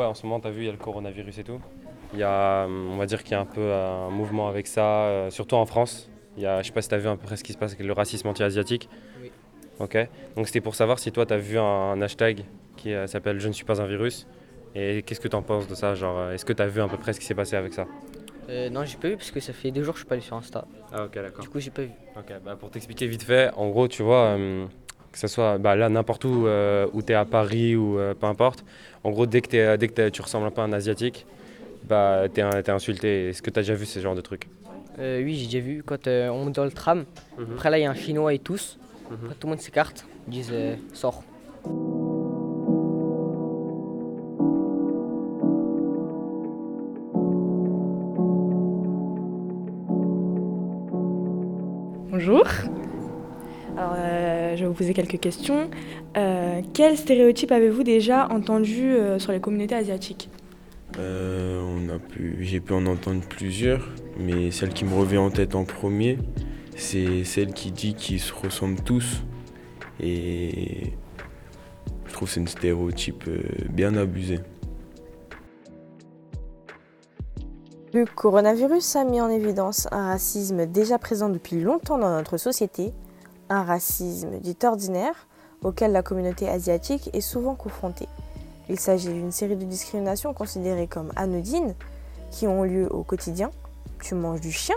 ouais, en ce moment, tu as vu, il y a le coronavirus et tout. Il y a, on va dire qu'il y a un peu un mouvement avec ça, euh, surtout en France. Il y a, je sais pas si tu as vu un peu ce qui se passe avec le racisme anti-asiatique. Oui. Ok. Donc c'était pour savoir si toi, tu as vu un, un hashtag qui euh, s'appelle Je ne suis pas un virus. Et qu'est-ce que tu en penses de ça Genre, euh, est-ce que tu as vu à peu près ce qui s'est passé avec ça? Euh, non, j'ai pas vu parce que ça fait deux jours que je suis pas allé sur Insta. Ah ok, d'accord. Du coup, j'ai pas vu. Ok, bah pour t'expliquer vite fait, en gros, tu vois, euh, que ce soit bah, là n'importe où, euh, où tu es à Paris ou euh, peu importe, en gros, dès que, t'es- dès que tu ressembles un peu à un asiatique, bah, t'es un- t'es insulté. Est-ce que tu as déjà vu ce genre de truc? Euh, oui, j'ai déjà vu quand euh, on monte dans le tram. Après, là, il y a un chinois et tous. Mhm. Après, tout le monde s'écarte. Ils disent euh, sors. Poser quelques questions. Euh, quels stéréotypes avez-vous déjà entendus euh, sur les communautés asiatiques? Euh, on a pu, j'ai pu en entendre plusieurs, mais celle qui me revient en tête en premier, c'est celle qui dit qu'ils se ressemblent tous. Et je trouve que c'est un stéréotype euh, bien abusé. Le coronavirus a mis en évidence un racisme déjà présent depuis longtemps dans notre société, un racisme dit ordinaire auquel la communauté asiatique est souvent confrontée. Il s'agit d'une série de discriminations considérées comme anodines qui ont lieu au quotidien. Tu manges du chien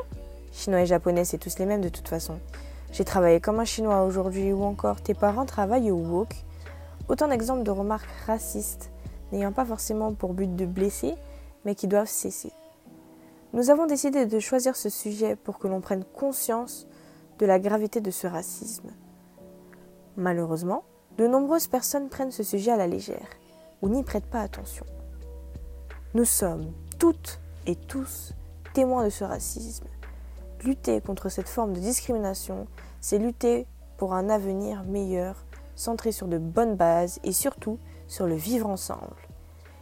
Chinois et japonais, c'est tous les mêmes de toute façon. J'ai travaillé comme un chinois aujourd'hui ou encore tes parents travaillent au wok. Autant d'exemples de remarques racistes n'ayant pas forcément pour but de blesser, mais qui doivent cesser. Nous avons décidé de choisir ce sujet pour que l'on prenne conscience de la gravité de ce racisme. Malheureusement, de nombreuses personnes prennent ce sujet à la légère ou n'y prêtent pas attention. Nous sommes toutes et tous témoins de ce racisme. Lutter contre cette forme de discrimination, c'est lutter pour un avenir meilleur, centré sur de bonnes bases et surtout sur le vivre ensemble.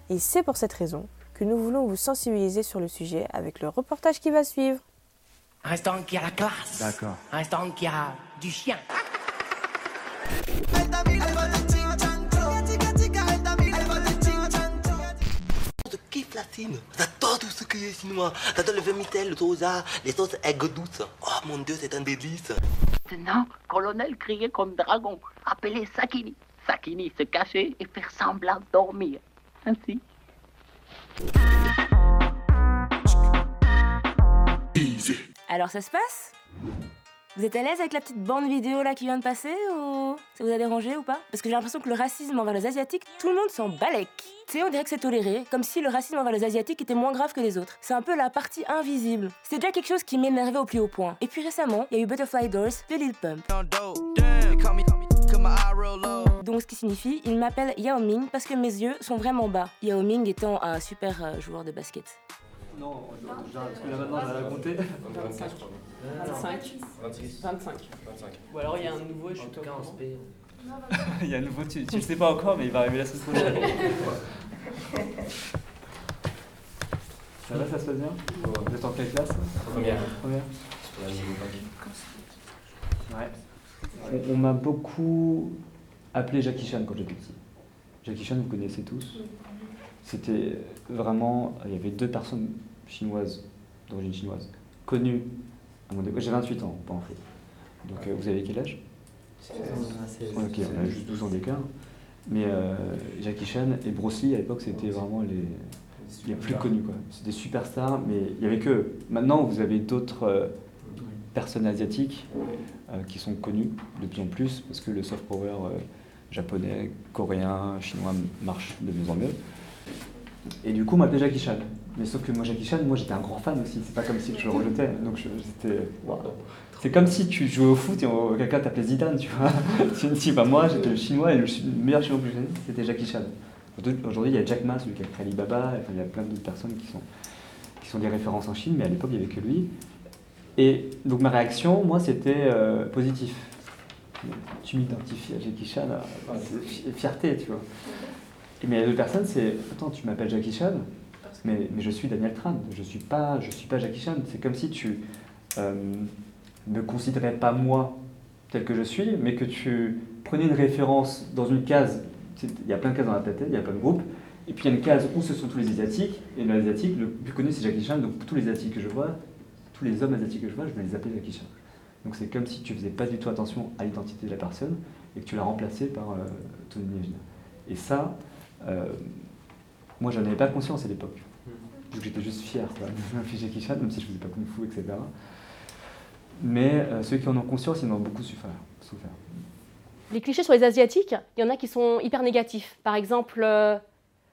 Et c'est pour cette raison que nous voulons vous sensibiliser sur le sujet avec le reportage qui va suivre. Un restaurant qui a la classe. D'accord. Un restaurant qui a du chien. Kiffe la Chine. J'adore tout ce qui est chinois. J'adore le vermicelle, le soja, les sauces aigres douces. Oh mon dieu, c'est un délice. Maintenant, colonel criait comme dragon, appelé Sakini. Sakini se cachait et faire semblant dormir. Ainsi. Alors ça se passe? Vous êtes à l'aise avec la petite bande vidéo là qui vient de passer ou ça vous a dérangé ou pas? Parce que j'ai l'impression que le racisme envers les asiatiques, tout le monde s'en balèque. Tu sais, on dirait que c'est toléré, comme si le racisme envers les asiatiques était moins grave que les autres. C'est un peu la partie invisible. C'était déjà quelque chose qui m'énervait au plus haut point. Et puis récemment, il y a eu Butterfly Doors de Lil Pump. Donc ce qui signifie, il m'appelle Yao Ming parce que mes yeux sont vraiment bas. Yao Ming étant un super euh, joueur de basket. Non, parce que là maintenant, on va la compter. 25. 25. 25. Ou alors il y a un nouveau, je suis pas au courant. Il y a un nouveau, tu, tu le sais pas encore, mais il va arriver la semaine prochaine. Ça va, ça se passe bien? Vous êtes en quelle classe? Première. Première Ouais. On, on m'a beaucoup appelé Jackie Chan quand j'étais petit. Jackie Chan, vous connaissez tous? C'était vraiment. Il y avait deux personnes chinoises, d'origine chinoise, connues à mon. J'ai 28 ans, pas en fait. Donc euh, vous avez quel âge? Ok, on a juste 12 ans d'écart. Mais euh, Jackie Chan et Bruce Lee à l'époque c'était vraiment les, les plus connus. C'était des superstars, mais il y avait que. Maintenant vous avez d'autres euh, personnes asiatiques qui sont connues de plus en plus parce que le soft power japonais, coréen, chinois marche de mieux en mieux. Et du coup, on m'appelait Jackie Chan. Mais sauf que moi, Jackie Chan, moi j'étais un grand fan aussi. C'est pas comme si je le rejetais. Donc c'était. waouh. C'est comme si tu jouais au foot et quelqu'un t'appelait Zidane, tu vois. tu me dis, bah moi j'étais le chinois et le, meilleur chinois que connais, c'était Jackie Chan. Aujourd'hui- il y a Jack Ma, celui qui a créé Alibaba. Enfin, il y a plein d'autres personnes qui sont, qui sont des références en Chine, mais à l'époque, il n'y avait que lui. Et donc ma réaction, moi, c'était euh, positif. Tu m'identifies à Jackie Chan, euh, fierté, tu vois. Et mais deux personnes, c'est Attends, tu m'appelles Jackie Chan, mais, je suis Daniel Tran, je suis pas, je suis pas Jackie Chan. C'est comme si tu euh, ne considérais pas moi tel que je suis, mais que tu prenais une référence dans une case. Il y a plein de cases dans la tête, il y a plein de groupes, Et puis il y a une case où ce sont tous les Asiatiques, et l'Asiatique, le plus connu c'est Jackie Chan, donc tous les Asiatiques que je vois, tous les hommes asiatiques que je vois, je vais les appeler Jackie Chan. Donc c'est comme si tu faisais pas du tout attention à l'identité de la personne et que tu l'as remplacé par euh, ton imaginaire. Et ça, euh, moi j'en avais pas conscience à l'époque. Donc j'étais juste fier de Jackie Chan, même si je faisais pas Kung Fu, etc. Mais euh, ceux qui en ont conscience, ils en ont beaucoup souffert. Les clichés sur les Asiatiques, il y en a qui sont hyper négatifs. Par exemple, euh,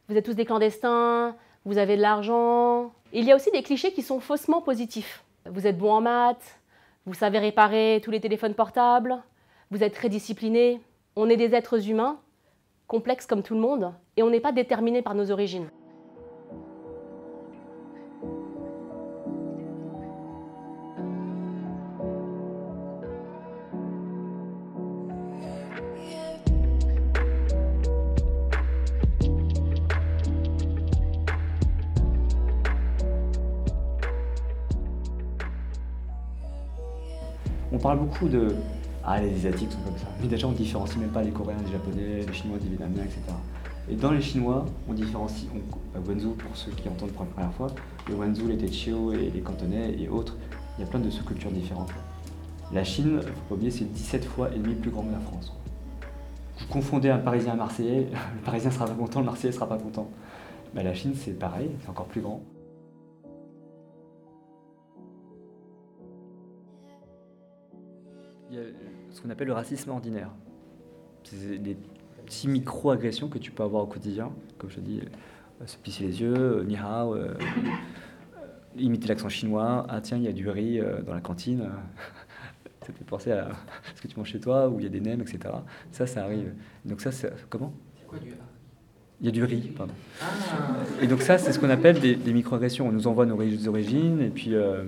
vous êtes tous des clandestins, vous avez de l'argent. Il y a aussi des clichés qui sont faussement positifs. Vous êtes bon en maths, vous savez réparer tous les téléphones portables, vous êtes très discipliné. On est des êtres humains, complexes comme tout le monde, et on n'est pas déterminés par nos origines. Parle beaucoup de Ah, les Asiatiques sont comme ça. Mais déjà, on différencie même pas les Coréens des Japonais, les Chinois des Vietnamiens, etc. Et dans les Chinois, on différencie on, bah, Wenzhou pour ceux qui entendent pour la première fois, le Wenzhou, les Techiao et les Cantonais et autres. Il y a plein de sous-cultures différentes. La Chine, faut pas oublier, c'est 17 fois et demi plus grand que la France. Vous confondez un Parisien et un Marseillais, le Parisien sera pas content, le Marseillais sera pas content. Bah, la Chine, c'est pareil, c'est encore plus grand. Il y a ce qu'on appelle le racisme ordinaire. C'est des petits micro-agressions que tu peux avoir au quotidien, comme je te dis, euh, se pisser les yeux, euh, ni hao, euh, imiter l'accent chinois, ah tiens, il y a du riz dans la cantine, ça te fait penser à ce que tu manges chez toi, où il y a des nems, etc. Ça, ça arrive. Donc ça, c'est... Comment? C'est quoi du il y a du riz, pardon. Et donc ça, c'est ce qu'on appelle des, des microagressions. On nous envoie nos ori- origines, et puis, euh,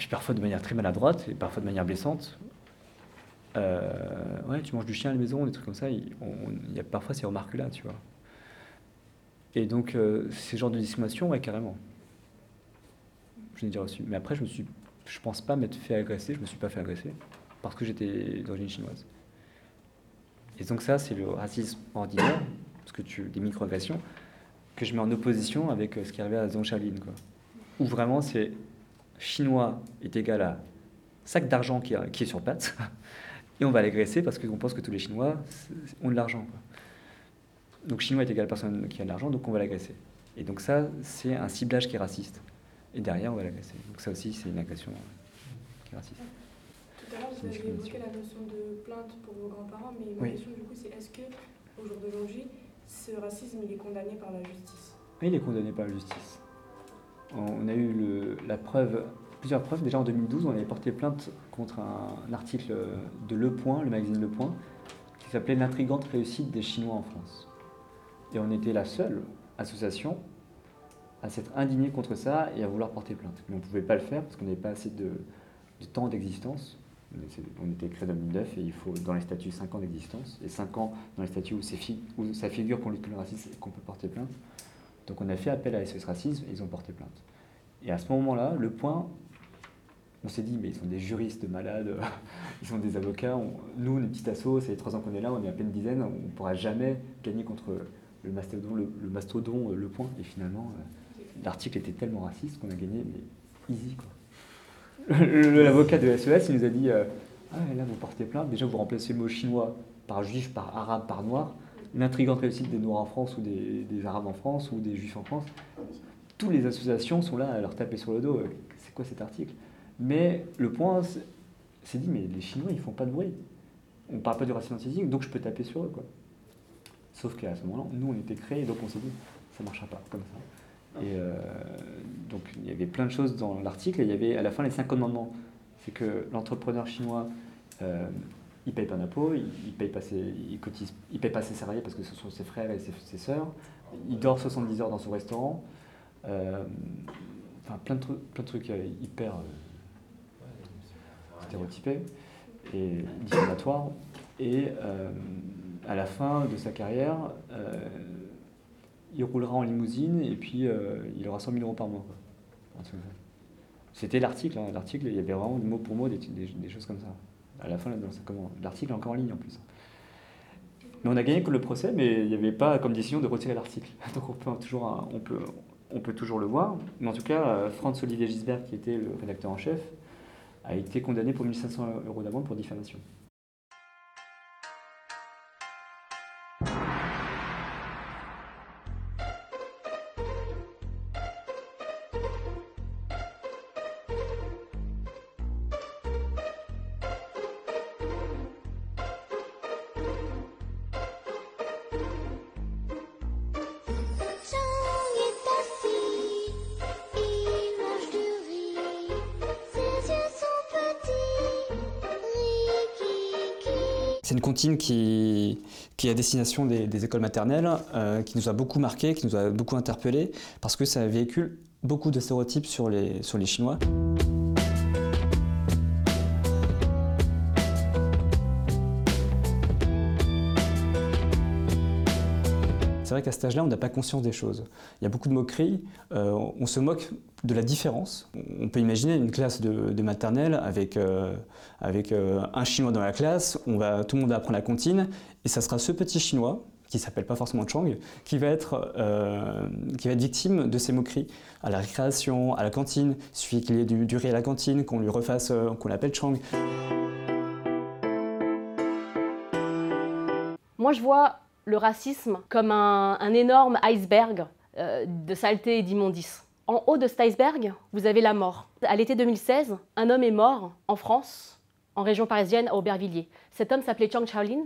puis parfois de manière très maladroite, et parfois de manière blessante. Euh, ouais, tu manges du chien à la maison, des trucs comme ça. Il, y a parfois ces remarques-là, tu vois. Et donc, euh, ces genres de discrimination, ouais, carrément. Je l'ai déjà reçu. Mais après, je me suis, je pense pas m'être fait agresser. Je me suis pas fait agresser parce que j'étais d'origine chinoise. Et donc ça, c'est le racisme ordinaire, parce que tu, des microagressions, que je mets en opposition avec euh, ce qui arrivait à Zhongxaolin, quoi. Où vraiment, c'est chinois est égal à sac d'argent qui, est- qui est sur pattes, et on va l'agresser parce qu'on pense que tous les Chinois ont de l'argent. Donc chinois est égal à personne qui a de l'argent, donc on va l'agresser. Et donc ça, c'est un ciblage qui est raciste. Et derrière, on va l'agresser. Donc ça aussi, c'est une agression euh, qui est raciste. Tout à l'heure, vous avez évoqué la notion de plainte pour vos grands-parents, mais ma Oui. question du coup, c'est est-ce que au jour d'aujourd'hui, ce racisme il est condamné par la justice? Il est condamné par la justice. On a eu la preuve, plusieurs preuves. Déjà en 2012, on avait porté plainte contre un, article de Le Point, le magazine Le Point, qui s'appelait L'intrigante réussite des Chinois en France. Et on était la seule association à s'être indignée contre ça et à vouloir porter plainte. Mais on ne pouvait pas le faire parce qu'on n'avait pas assez de, temps d'existence. On était- créé en 2009 et il faut dans les statuts 5 ans d'existence et 5 ans dans les statuts où, où ça figure qu'on lutte contre le racisme et qu'on peut porter plainte. Donc on a fait appel à SOS Racisme et ils ont porté plainte. Et à ce moment-là, le point, on s'est dit, mais ils sont des juristes malades, ils sont des avocats. on- nous, on est petit assaut, ça fait trois ans qu'on est là, on est à peine une dizaine, on ne pourra jamais gagner contre le mastodon, le, mastodon, euh, le point. Et finalement, euh, l'article était tellement raciste qu'on a gagné, mais easy quoi. L'avocat de SES, il nous a dit, euh, ah là vous portez plainte, déjà vous remplacez le mot chinois par juif, par arabe, par noir. Une intrigante réussite des noirs en France ou des, arabes en France ou des juifs en France. Toutes les associations sont là à leur taper sur le dos. euh, C'est quoi cet article? Mais le point, c'est dit, mais les Chinois, ils font pas de bruit. On parle pas du racisme antisémite, donc je peux taper sur eux. Quoi. Sauf qu'à ce moment-là, nous, on était créés, donc on s'est dit, ça marchera pas comme ça. Et euh, donc, il y avait plein de choses dans l'article, et il y avait à la fin les cinq commandements. C'est que l'entrepreneur chinois, euh, il paye pas d'impôts, il, paye pas ses, il cotise, il paye pas ses salariés parce que ce sont ses frères et ses, ses sœurs. Il dort 70 heures dans son restaurant. Euh, enfin, plein de, trucs- plein de trucs euh, hyper euh, stéréotypés et diffamatoires. Et à la fin de sa carrière, il roulera en limousine et puis il aura 100 000 euros par mois. C'était l'article, hein. l'article, il y avait vraiment mot pour mot des choses comme ça. À la fin. L'article est encore en ligne en plus. Mais on a gagné que le procès, mais il n'y avait pas comme décision de retirer l'article. Donc on peut, toujours, on, peut, on peut toujours le voir. Mais en tout cas, euh, Franz Olivier Gisbert, qui était le rédacteur en chef, a été condamné pour 1500 euros d'amende pour diffamation. C'est une comptine qui, est à destination des, écoles maternelles, euh, qui nous a beaucoup marqué, qui nous a beaucoup interpellé, parce que ça véhicule beaucoup de stéréotypes sur les Chinois. Vrai qu'à cet âge-là, on n'a pas conscience des choses. Il y a beaucoup de moqueries, euh, on se moque de la différence. On peut imaginer une classe de, maternelle avec, euh, avec euh, un chinois dans la classe, on va, tout le monde va apprendre la comptine, et ça sera ce petit chinois, qui s'appelle pas forcément Chang, qui va, être, qui va être victime de ces moqueries à la récréation, à la cantine. Il suffit qu'il ait du, du, riz à la cantine, qu'on lui refasse, qu'on l'appelle Chang. Moi, je vois le racisme comme un, énorme iceberg euh, de saleté et d'immondice. En haut de cet iceberg, vous avez la mort. À l'été 2016, un homme est mort en France, en région parisienne, à Aubervilliers. Cet homme s'appelait Chang Chaolin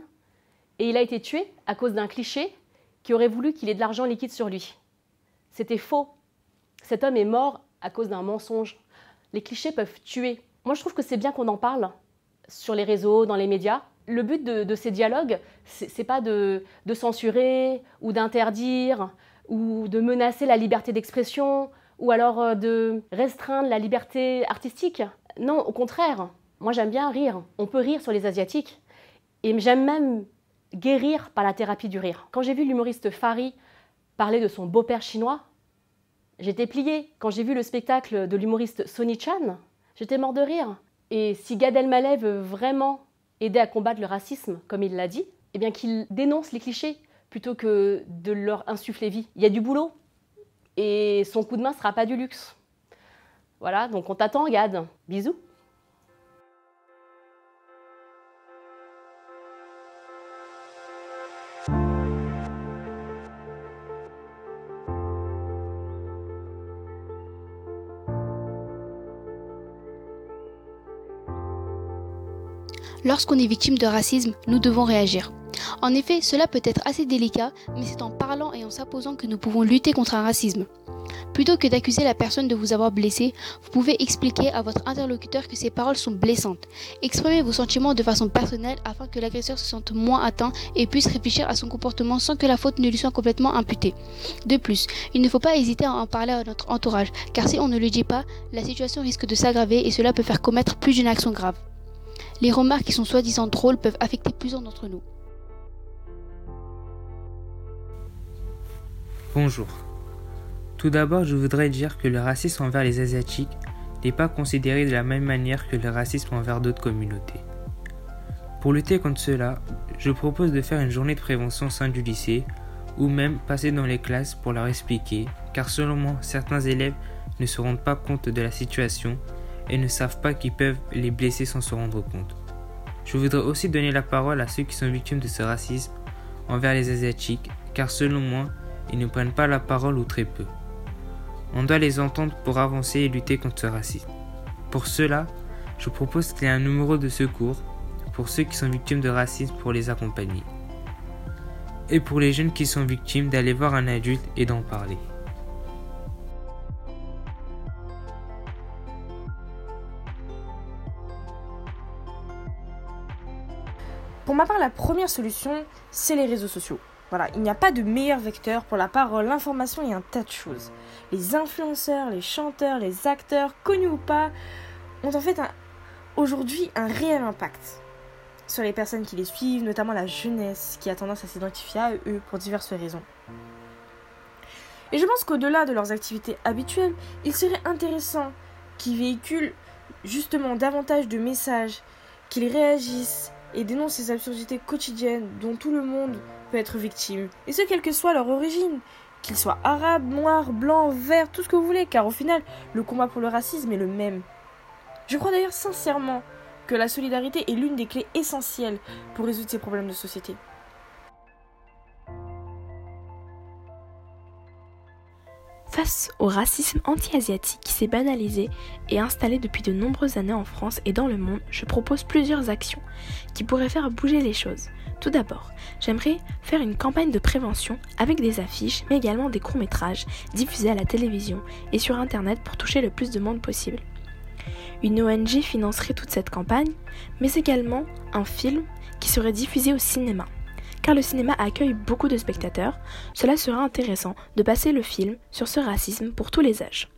et il a été tué à cause d'un cliché qui aurait voulu qu'il ait de l'argent liquide sur lui. C'était faux. Cet homme est mort à cause d'un mensonge. Les clichés peuvent tuer. Moi, je trouve que c'est bien qu'on en parle sur les réseaux, dans les médias, le but de, ces dialogues, c'est pas de, censurer ou d'interdire ou de menacer la liberté d'expression ou alors euh, de restreindre la liberté artistique. Non, au contraire. Moi, j'aime bien rire. On peut rire sur les Asiatiques. Et j'aime même guérir par la thérapie du rire. Quand j'ai vu l'humoriste Fari parler de son beau-père chinois, j'étais pliée. Quand j'ai vu le spectacle de l'humoriste Sonny Chan, j'étais mort de rire. Et si Gad Elmaleh veut vraiment aider à combattre le racisme, comme il l'a dit, eh bien qu'il dénonce les clichés plutôt que de leur insuffler vie. Il y a du boulot et son coup de main sera pas du luxe. Voilà, donc on t'attend, Gad. Bisous. Lorsqu'on est victime de racisme, nous devons réagir. En effet, cela peut être assez délicat, mais c'est en parlant et en s'imposant que nous pouvons lutter contre un racisme. Plutôt que d'accuser la personne de vous avoir blessé, vous pouvez expliquer à votre interlocuteur que ces paroles sont blessantes. Exprimez vos sentiments de façon personnelle afin que l'agresseur se sente moins atteint et puisse réfléchir à son comportement sans que la faute ne lui soit complètement imputée. De plus, il ne faut pas hésiter à en parler à notre entourage, car si on ne le dit pas, la situation risque de s'aggraver et cela peut faire commettre plus d'une action grave. Les remarques qui sont soi-disant drôles peuvent affecter plusieurs d'entre nous. Bonjour. Tout d'abord, je voudrais dire que le racisme envers les Asiatiques n'est pas considéré de la même manière que le racisme envers d'autres communautés. Pour lutter contre cela, je propose de faire une journée de prévention au sein du lycée ou même passer dans les classes pour leur expliquer, car selon moi, certains élèves ne se rendent pas compte de la situation et ne savent pas qu'ils peuvent les blesser sans se rendre compte. Je voudrais aussi donner la parole à ceux qui sont victimes de ce racisme envers les Asiatiques, car selon moi, ils ne prennent pas la parole ou très peu. On doit les entendre pour avancer et lutter contre ce racisme. Pour cela, je propose qu'il y ait un numéro de secours pour ceux qui sont victimes de racisme pour les accompagner. Et pour les jeunes qui sont victimes d'aller voir un adulte et d'en parler. Part, la première solution, c'est les réseaux sociaux. Voilà, il n'y a pas de meilleur vecteur pour la parole, l'information et un tas de choses. Les influenceurs, les chanteurs, les acteurs, connus ou pas, ont en fait aujourd'hui un réel impact sur les personnes qui les suivent, notamment la jeunesse qui a tendance à s'identifier à eux pour diverses raisons. Et je pense qu'au-delà de leurs activités habituelles, il serait intéressant qu'ils véhiculent justement davantage de messages, qu'ils réagissent et dénonce ces absurdités quotidiennes dont tout le monde peut être victime, et ce quelle que soit leur origine, qu'ils soient arabes, noirs, blancs, verts, tout ce que vous voulez, car au final, le combat pour le racisme est le même. Je crois d'ailleurs sincèrement que la solidarité est l'une des clés essentielles pour résoudre ces problèmes de société. Face au racisme anti-asiatique qui s'est banalisé et installé depuis de nombreuses années en France et dans le monde, je propose plusieurs actions qui pourraient faire bouger les choses. Tout d'abord, j'aimerais faire une campagne de prévention avec des affiches, mais également des courts-métrages diffusés à la télévision et sur Internet pour toucher le plus de monde possible. Une ONG financerait toute cette campagne, mais également un film qui serait diffusé au cinéma car le cinéma accueille beaucoup de spectateurs, cela sera intéressant de passer le film sur ce racisme pour tous les âges,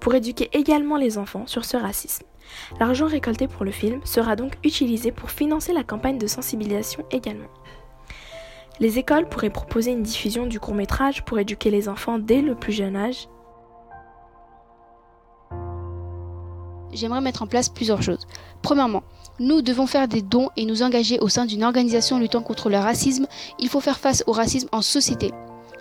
pour éduquer également les enfants sur ce racisme. L'argent récolté pour le film sera donc utilisé pour financer la campagne de sensibilisation également. Les écoles pourraient proposer une diffusion du court métrage pour éduquer les enfants dès le plus jeune âge j'aimerais mettre en place plusieurs choses. Premièrement, nous devons faire des dons et nous engager au sein d'une organisation luttant contre le racisme. Il faut faire face au racisme en société.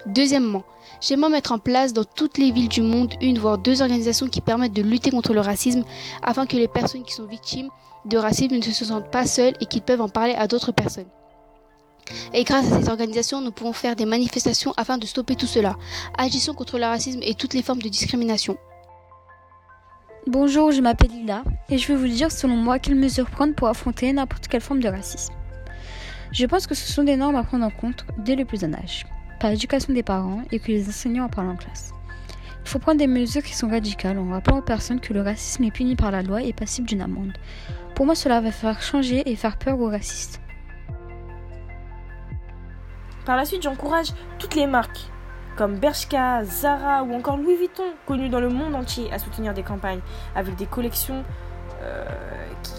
Deuxièmement, j'aimerais mettre en place dans toutes les villes du monde une voire deux organisations qui permettent de lutter contre le racisme afin que les personnes qui sont victimes de racisme ne se sentent pas seules et qu'ils peuvent en parler à d'autres personnes. Et grâce à ces organisations, nous pouvons faire des manifestations afin de stopper tout cela. Agissons contre le racisme et toutes les formes de discrimination. Bonjour, je m'appelle Lila et je vais vous dire selon moi quelles mesures prendre pour affronter n'importe quelle forme de racisme. Je pense que ce sont des normes à prendre en compte dès le plus jeune âge, par l'éducation des parents et que les enseignants en parlent en classe. Il faut prendre des mesures qui sont radicales en rappelant aux personnes que le racisme est puni par la loi et passible d'une amende. Pour moi, cela va faire changer et faire peur aux racistes. Par la suite, j'encourage toutes les marques comme Bershka, Zara ou encore Louis Vuitton, connus dans le monde entier, à soutenir des campagnes avec des collections euh,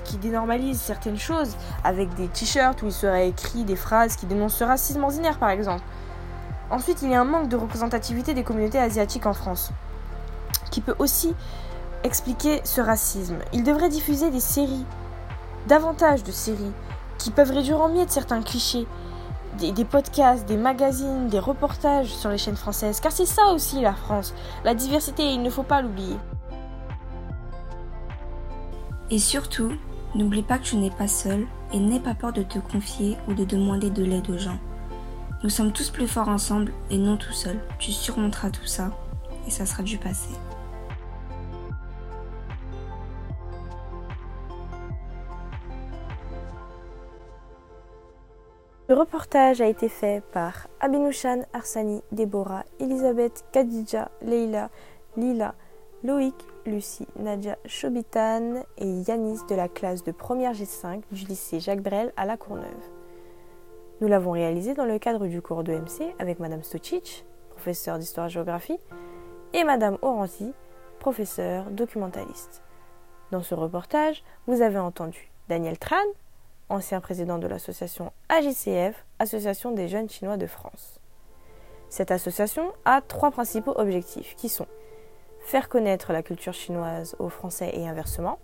qui, dénormalisent certaines choses, avec des t-shirts où il serait écrit des phrases qui dénoncent ce racisme ordinaire par exemple. Ensuite, il y a un manque de représentativité des communautés asiatiques en France, qui peut aussi expliquer ce racisme. Il devrait diffuser des séries, davantage de séries, qui peuvent réduire en miettes certains clichés des, podcasts, des magazines, des reportages sur les chaînes françaises. Car c'est ça aussi la France. La diversité, il ne faut pas l'oublier. Et surtout, n'oublie pas que tu n'es pas seul et n'aie pas peur de te confier ou de demander de l'aide aux gens. Nous sommes tous plus forts ensemble et non tout seul. Tu surmonteras tout ça et ça sera du passé. Le reportage a été fait par Abinouchan, Arsani, Déborah, Elisabeth, Kadija, Leila, Lila, Loïc, Lucie, Nadia, Chobitan et Yanis de la classe de première G5 du lycée Jacques Brel à La Courneuve. Nous l'avons réalisé dans le cadre du cours de MC avec Madame Stocic, professeure d'histoire-géographie, et Madame Oranzi, professeure documentaliste. Dans ce reportage, vous avez entendu Daniel Tran, ancien président de l'association AJCF, Association des jeunes chinois de France. Cette association a trois principaux objectifs qui sont faire connaître la culture chinoise aux Français et inversement,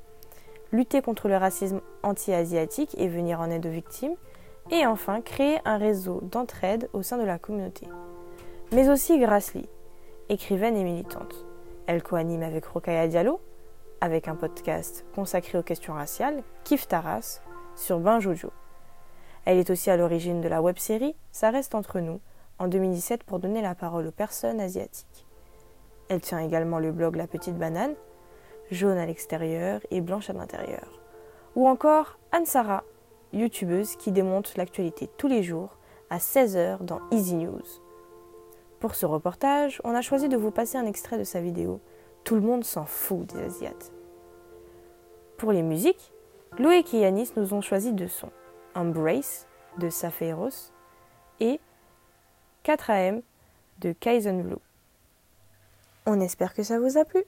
lutter contre le racisme anti-asiatique et venir en aide aux victimes, et enfin créer un réseau d'entraide au sein de la communauté. Mais aussi Grassly, écrivaine et militante. Elle coanime avec Rokaya Diallo, avec un podcast consacré aux questions raciales, Kif Taras, sur Jojo. Elle est aussi à l'origine de la web-série Ça reste entre nous en 2017 pour donner la parole aux personnes asiatiques. Elle tient également le blog La Petite Banane, jaune à l'extérieur et blanche à l'intérieur. Ou encore Anne-Sara, youtubeuse qui démonte l'actualité tous les jours à 16h dans Easy News. Pour ce reportage, on a choisi de vous passer un extrait de sa vidéo Tout le monde s'en fout des Asiates. Pour les musiques, Loïc et Yanis nous ont choisi deux sons Embrace de Safeiros et 4AM de Kaizen Blue. On espère que ça vous a plu.